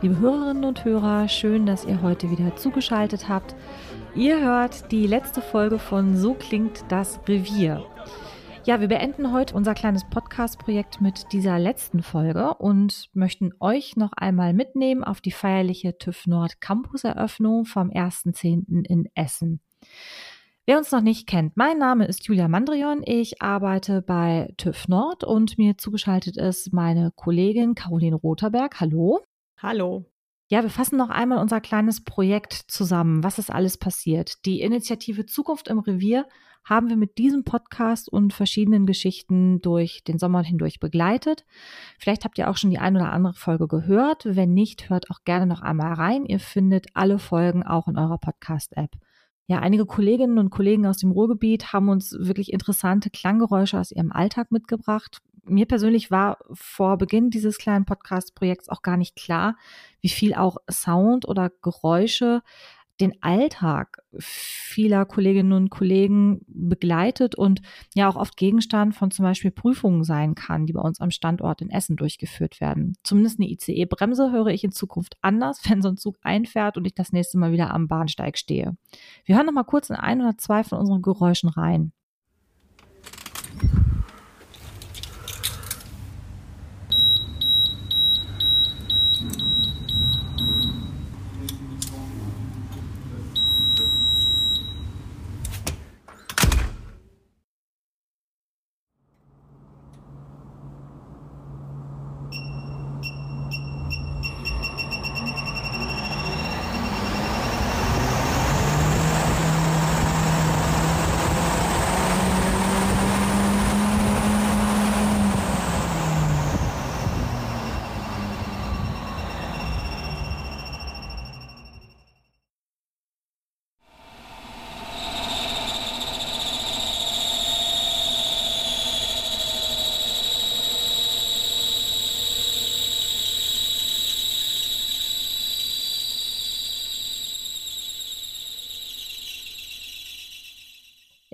Liebe Hörerinnen und Hörer, schön, dass ihr heute wieder zugeschaltet habt. Ihr hört die letzte Folge von So klingt das Revier. Ja, wir beenden heute unser kleines Podcast-Projekt mit dieser letzten Folge und möchten euch noch einmal mitnehmen auf die feierliche TÜV Nord Campus-Eröffnung vom 1.10. in Essen. Wer uns noch nicht kennt, mein Name ist Julia Mandrion. Ich arbeite bei TÜV Nord und mir zugeschaltet ist meine Kollegin Caroline Rotherberg. Hallo. Hallo. Ja, wir fassen noch einmal unser kleines Projekt zusammen. Was ist alles passiert? Die Initiative Zukunft im Revier haben wir mit diesem Podcast und verschiedenen Geschichten durch den Sommer hindurch begleitet. Vielleicht habt ihr auch schon die ein oder andere Folge gehört. Wenn nicht, hört auch gerne noch einmal rein. Ihr findet alle Folgen auch in eurer Podcast-App. Ja, einige Kolleginnen und Kollegen aus dem Ruhrgebiet haben uns wirklich interessante Klanggeräusche aus ihrem Alltag mitgebracht. Mir persönlich war vor Beginn dieses kleinen Podcast-Projekts auch gar nicht klar, wie viel auch Sound oder Geräusche den Alltag vieler Kolleginnen und Kollegen begleitet und ja auch oft Gegenstand von zum Beispiel Prüfungen sein kann, die bei uns am Standort in Essen durchgeführt werden. Zumindest eine ICE-Bremse höre ich in Zukunft anders, wenn so ein Zug einfährt und ich das nächste Mal wieder am Bahnsteig stehe. Wir hören noch mal kurz in ein oder zwei von unseren Geräuschen rein.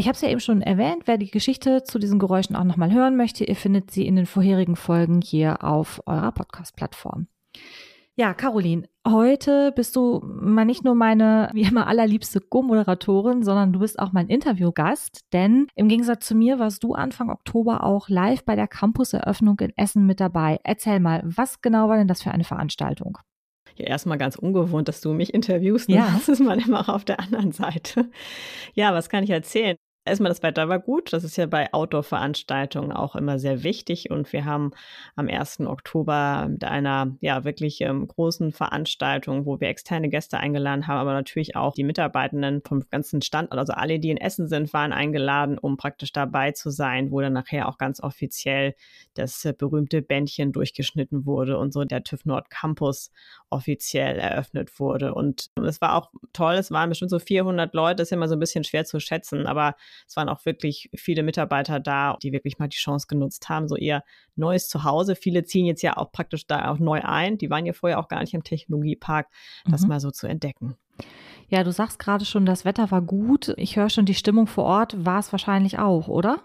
Ich habe es ja eben schon erwähnt, wer die Geschichte zu diesen Geräuschen auch nochmal hören möchte, ihr findet sie in den vorherigen Folgen hier auf eurer Podcast-Plattform. Ja, Caroline, heute bist du mal nicht nur meine, wie immer, allerliebste Co-Moderatorin, sondern du bist auch mein Interviewgast, denn im Gegensatz zu mir warst du Anfang Oktober auch live bei der Campus-Eröffnung in Essen mit dabei. Erzähl mal, was genau war denn das für eine Veranstaltung? Ja, erstmal ganz ungewohnt, dass du mich interviewst. Ne? Ja. Das ist man immer auf der anderen Seite. Ja, was kann ich erzählen? Erstmal, das Wetter war gut. Das ist ja bei Outdoor-Veranstaltungen auch immer sehr wichtig. Und wir haben am 1. Oktober mit einer ja wirklich ähm, großen Veranstaltung, wo wir externe Gäste eingeladen haben, aber natürlich auch die Mitarbeitenden vom ganzen Standort, also alle, die in Essen sind, waren eingeladen, um praktisch dabei zu sein, wo dann nachher auch ganz offiziell das äh, berühmte Bändchen durchgeschnitten wurde und so der TÜV Nord Campus offiziell eröffnet wurde. Und es war auch toll. Es waren bestimmt so 400 Leute. Das ist immer so ein bisschen schwer zu schätzen, aber es waren auch wirklich viele Mitarbeiter da, die wirklich mal die Chance genutzt haben, so ihr neues Zuhause. Viele ziehen jetzt ja auch praktisch da auch neu ein. Die waren ja vorher auch gar nicht im Technologiepark, das mhm. mal so zu entdecken. Ja, du sagst gerade schon, das Wetter war gut. Ich höre schon, die Stimmung vor Ort war es wahrscheinlich auch, oder?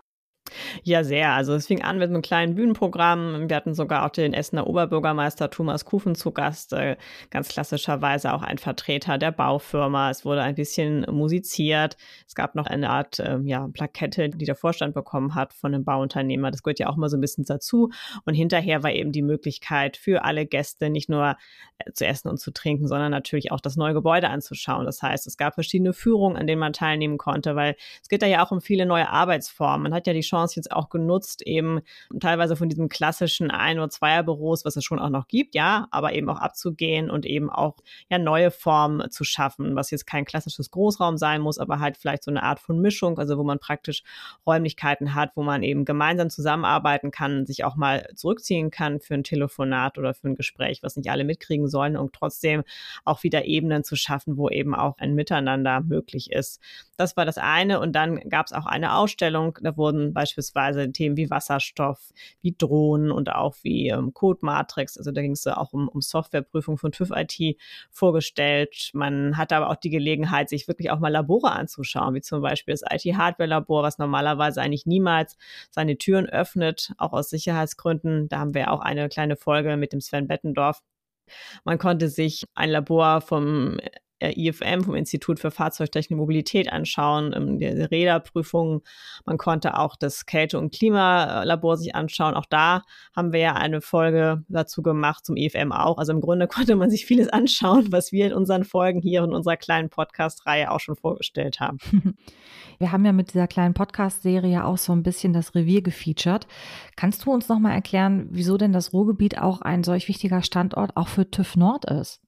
Ja, sehr. Also es fing an mit einem kleinen Bühnenprogramm. Wir hatten sogar auch den Essener Oberbürgermeister Thomas Kufen zu Gast, äh, ganz klassischerweise auch ein Vertreter der Baufirma. Es wurde ein bisschen musiziert. Es gab noch eine Art äh, ja, Plakette, die der Vorstand bekommen hat von einem Bauunternehmer. Das gehört ja auch mal so ein bisschen dazu. Und hinterher war eben die Möglichkeit für alle Gäste nicht nur äh, zu essen und zu trinken, sondern natürlich auch das neue Gebäude anzuschauen. Das heißt, es gab verschiedene Führungen, an denen man teilnehmen konnte, weil es geht da ja auch um viele neue Arbeitsformen. Man hat ja die Chance, Chance jetzt auch genutzt, eben teilweise von diesem klassischen Ein- oder Zweierbüros, was es schon auch noch gibt, ja, aber eben auch abzugehen und eben auch ja neue Formen zu schaffen, was jetzt kein klassisches Großraum sein muss, aber halt vielleicht so eine Art von Mischung, also wo man praktisch Räumlichkeiten hat, wo man eben gemeinsam zusammenarbeiten kann, sich auch mal zurückziehen kann für ein Telefonat oder für ein Gespräch, was nicht alle mitkriegen sollen und trotzdem auch wieder Ebenen zu schaffen, wo eben auch ein Miteinander möglich ist. Das war das eine und dann gab es auch eine Ausstellung, da wurden beispielsweise beispielsweise Themen wie Wasserstoff, wie Drohnen und auch wie ähm, Code Matrix. Also da ging es auch um, um Softwareprüfung von TÜV IT vorgestellt. Man hatte aber auch die Gelegenheit, sich wirklich auch mal Labore anzuschauen, wie zum Beispiel das IT-Hardware-Labor, was normalerweise eigentlich niemals seine Türen öffnet, auch aus Sicherheitsgründen. Da haben wir auch eine kleine Folge mit dem Sven Bettendorf man konnte sich ein Labor vom IFM, vom Institut für Fahrzeugtechnik Mobilität anschauen, ähm, die Räderprüfung. Man konnte auch das Kälte- und Klimalabor sich anschauen. Auch da haben wir ja eine Folge dazu gemacht, zum IFM auch. Also im Grunde konnte man sich vieles anschauen, was wir in unseren Folgen hier in unserer kleinen Podcast-Reihe auch schon vorgestellt haben. Wir haben ja mit dieser kleinen Podcast-Serie auch so ein bisschen das Revier gefeatured. Kannst du uns nochmal erklären, wieso denn das Ruhrgebiet auch ein solch wichtiger Standort auch für TÜV Nord ist?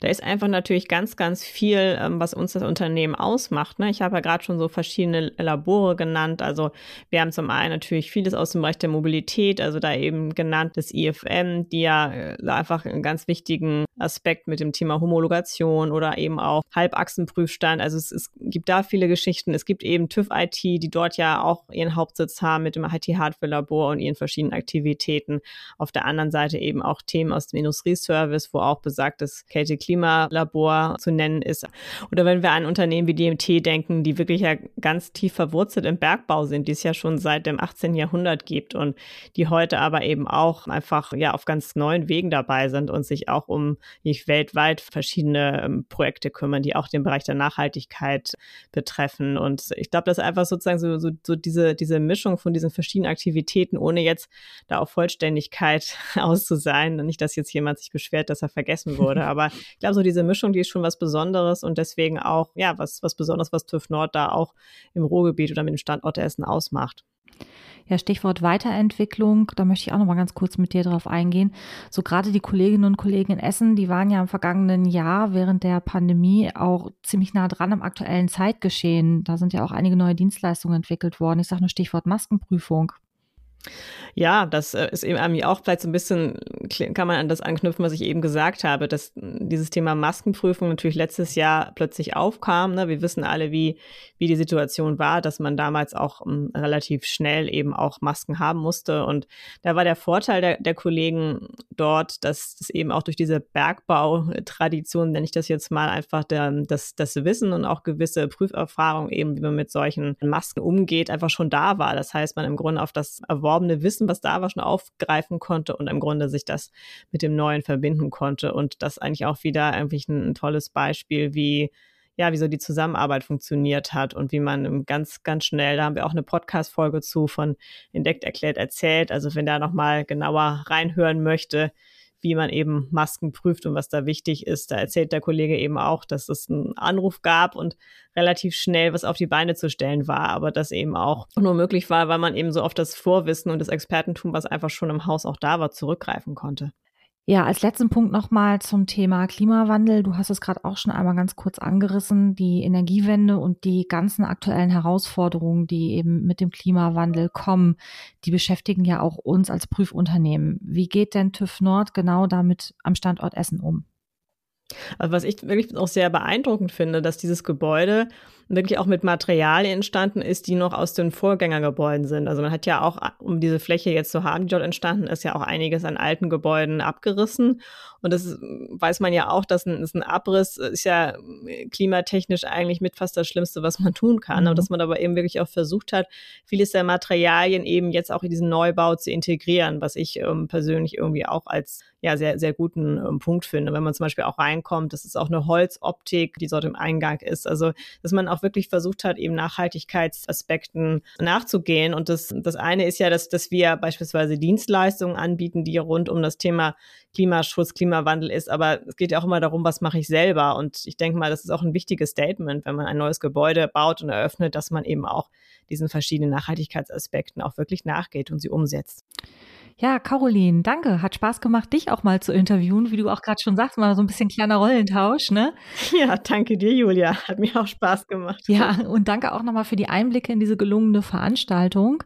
Da ist einfach natürlich ganz, ganz viel, ähm, was uns das Unternehmen ausmacht. Ne? Ich habe ja gerade schon so verschiedene Labore genannt. Also wir haben zum einen natürlich vieles aus dem Bereich der Mobilität, also da eben genannt das IFM, die ja äh, einfach einen ganz wichtigen Aspekt mit dem Thema Homologation oder eben auch Halbachsenprüfstand. Also es, es gibt da viele Geschichten. Es gibt eben TÜV IT, die dort ja auch ihren Hauptsitz haben mit dem IT-Hardware-Labor und ihren verschiedenen Aktivitäten. Auf der anderen Seite eben auch Themen aus dem Industrieservice, wo auch besagtes Kälte-Klimalabor zu nennen ist. Oder wenn wir an Unternehmen wie DMT denken, die wirklich ja ganz tief verwurzelt im Bergbau sind, die es ja schon seit dem 18. Jahrhundert gibt und die heute aber eben auch einfach ja auf ganz neuen Wegen dabei sind und sich auch um nicht weltweit verschiedene ähm, Projekte kümmern, die auch den Bereich der Nachhaltigkeit betreffen. Und ich glaube, das ist einfach sozusagen so, so, so diese, diese Mischung von diesen verschiedenen Aktivitäten, ohne jetzt da auf Vollständigkeit aus zu sein. Nicht, dass jetzt jemand sich beschwert, dass er vergessen wurde, aber aber ich glaube, so diese Mischung, die ist schon was Besonderes und deswegen auch, ja, was, was Besonderes, was TÜV Nord da auch im Ruhrgebiet oder mit dem Standort Essen ausmacht. Ja, Stichwort Weiterentwicklung, da möchte ich auch noch mal ganz kurz mit dir drauf eingehen. So gerade die Kolleginnen und Kollegen in Essen, die waren ja im vergangenen Jahr während der Pandemie auch ziemlich nah dran am aktuellen Zeitgeschehen. Da sind ja auch einige neue Dienstleistungen entwickelt worden. Ich sage nur Stichwort Maskenprüfung. Ja, das äh, ist eben auch vielleicht so ein bisschen, kann man an das anknüpfen, was ich eben gesagt habe, dass dieses Thema Maskenprüfung natürlich letztes Jahr plötzlich aufkam. Ne? Wir wissen alle, wie, wie die Situation war, dass man damals auch um, ähm, relativ schnell eben auch Masken haben musste. Und da war der Vorteil der, der Kollegen dort, dass das eben auch durch diese Bergbautradition, nenne ich das jetzt mal, einfach der, das, das Wissen und auch gewisse Prüferfahrung eben, wie man mit solchen Masken umgeht, einfach schon da war. Das heißt, man im Grunde auf das erworbene Wissen, was da war, schon aufgreifen konnte und im Grunde sich das mit dem Neuen verbinden konnte. Und das eigentlich auch wieder eigentlich ein, ein tolles Beispiel, wie ja, wie so die Zusammenarbeit funktioniert hat und wie man ganz, ganz schnell, da haben wir auch eine Podcast-Folge zu von Entdeckt, Erklärt, Erzählt. Also wenn da nochmal genauer reinhören möchte, wie man eben Masken prüft und was da wichtig ist. Da erzählt der Kollege eben auch, dass es einen Anruf gab und relativ schnell was auf die Beine zu stellen war, aber das eben auch nur möglich war, weil man eben so auf das Vorwissen und das Expertentum, was einfach schon im Haus auch da war, zurückgreifen konnte. Ja, als letzten Punkt nochmal zum Thema Klimawandel. Du hast es gerade auch schon einmal ganz kurz angerissen, die Energiewende und die ganzen aktuellen Herausforderungen, die eben mit dem Klimawandel kommen, die beschäftigen ja auch uns als Prüfunternehmen. Wie geht denn TÜV Nord genau damit am Standort Essen um? Also was ich wirklich auch sehr beeindruckend finde, dass dieses Gebäude wirklich auch mit Materialien entstanden ist, die noch aus den Vorgängergebäuden sind. Also man hat ja auch, um diese Fläche jetzt zu haben, die dort entstanden ist, ja auch einiges an alten Gebäuden abgerissen. Und das weiß man ja auch, dass ein, ist ein Abriss ist ja klimatechnisch eigentlich mit fast das Schlimmste, was man tun kann. Mhm. Und dass man aber eben wirklich auch versucht hat, vieles der Materialien eben jetzt auch in diesen Neubau zu integrieren, was ich ähm, persönlich irgendwie auch als ja sehr, sehr guten ähm, Punkt finde. Wenn man zum Beispiel auch reinkommt, das ist auch eine Holzoptik, die dort im Eingang ist. Also, dass man auch auch wirklich versucht hat, eben Nachhaltigkeitsaspekten nachzugehen. Und das, das eine ist ja, dass, dass wir beispielsweise Dienstleistungen anbieten, die rund um das Thema Klimaschutz, Klimawandel ist. Aber es geht ja auch immer darum, was mache ich selber. Und ich denke mal, das ist auch ein wichtiges Statement, wenn man ein neues Gebäude baut und eröffnet, dass man eben auch diesen verschiedenen Nachhaltigkeitsaspekten auch wirklich nachgeht und sie umsetzt. Ja, Caroline, danke. Hat Spaß gemacht, dich auch mal zu interviewen, wie du auch gerade schon sagst, mal so ein bisschen kleiner Rollentausch, ne? Ja, danke dir, Julia. Hat mir auch Spaß gemacht. Ja, und danke auch nochmal für die Einblicke in diese gelungene Veranstaltung.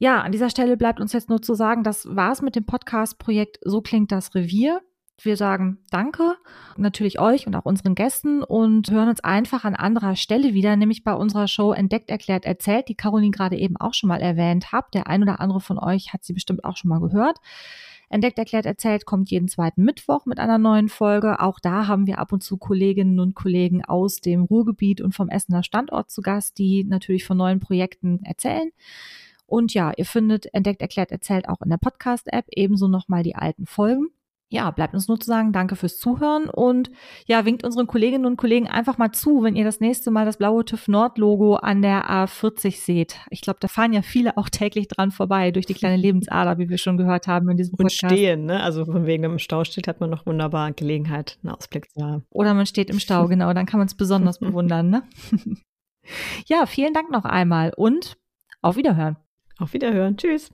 Ja, an dieser Stelle bleibt uns jetzt nur zu sagen, das war's mit dem Podcast-Projekt So klingt das Revier. Wir sagen Danke natürlich euch und auch unseren Gästen und hören uns einfach an anderer Stelle wieder, nämlich bei unserer Show Entdeckt, Erklärt, Erzählt, die Caroline gerade eben auch schon mal erwähnt hat. Der ein oder andere von euch hat sie bestimmt auch schon mal gehört. Entdeckt, erklärt, erzählt kommt jeden zweiten Mittwoch mit einer neuen Folge. Auch da haben wir ab und zu Kolleginnen und Kollegen aus dem Ruhrgebiet und vom Essener Standort zu Gast, die natürlich von neuen Projekten erzählen. Und ja, ihr findet Entdeckt, erklärt, erzählt auch in der Podcast-App, ebenso nochmal die alten Folgen ja, bleibt uns nur zu sagen, danke fürs Zuhören und ja, winkt unseren Kolleginnen und Kollegen einfach mal zu, wenn ihr das nächste Mal das blaue TÜV Nord Logo an der A40 seht. Ich glaube, da fahren ja viele auch täglich dran vorbei durch die kleine Lebensader, wie wir schon gehört haben in diesem Podcast. Und stehen, ne? Also von wegen im Stau steht, hat man noch wunderbar Gelegenheit, einen Ausblick zu haben. Oder man steht im Stau, genau, dann kann man es besonders bewundern, ne? ja, vielen Dank noch einmal und auf Wiederhören. Auf Wiederhören. Tschüss.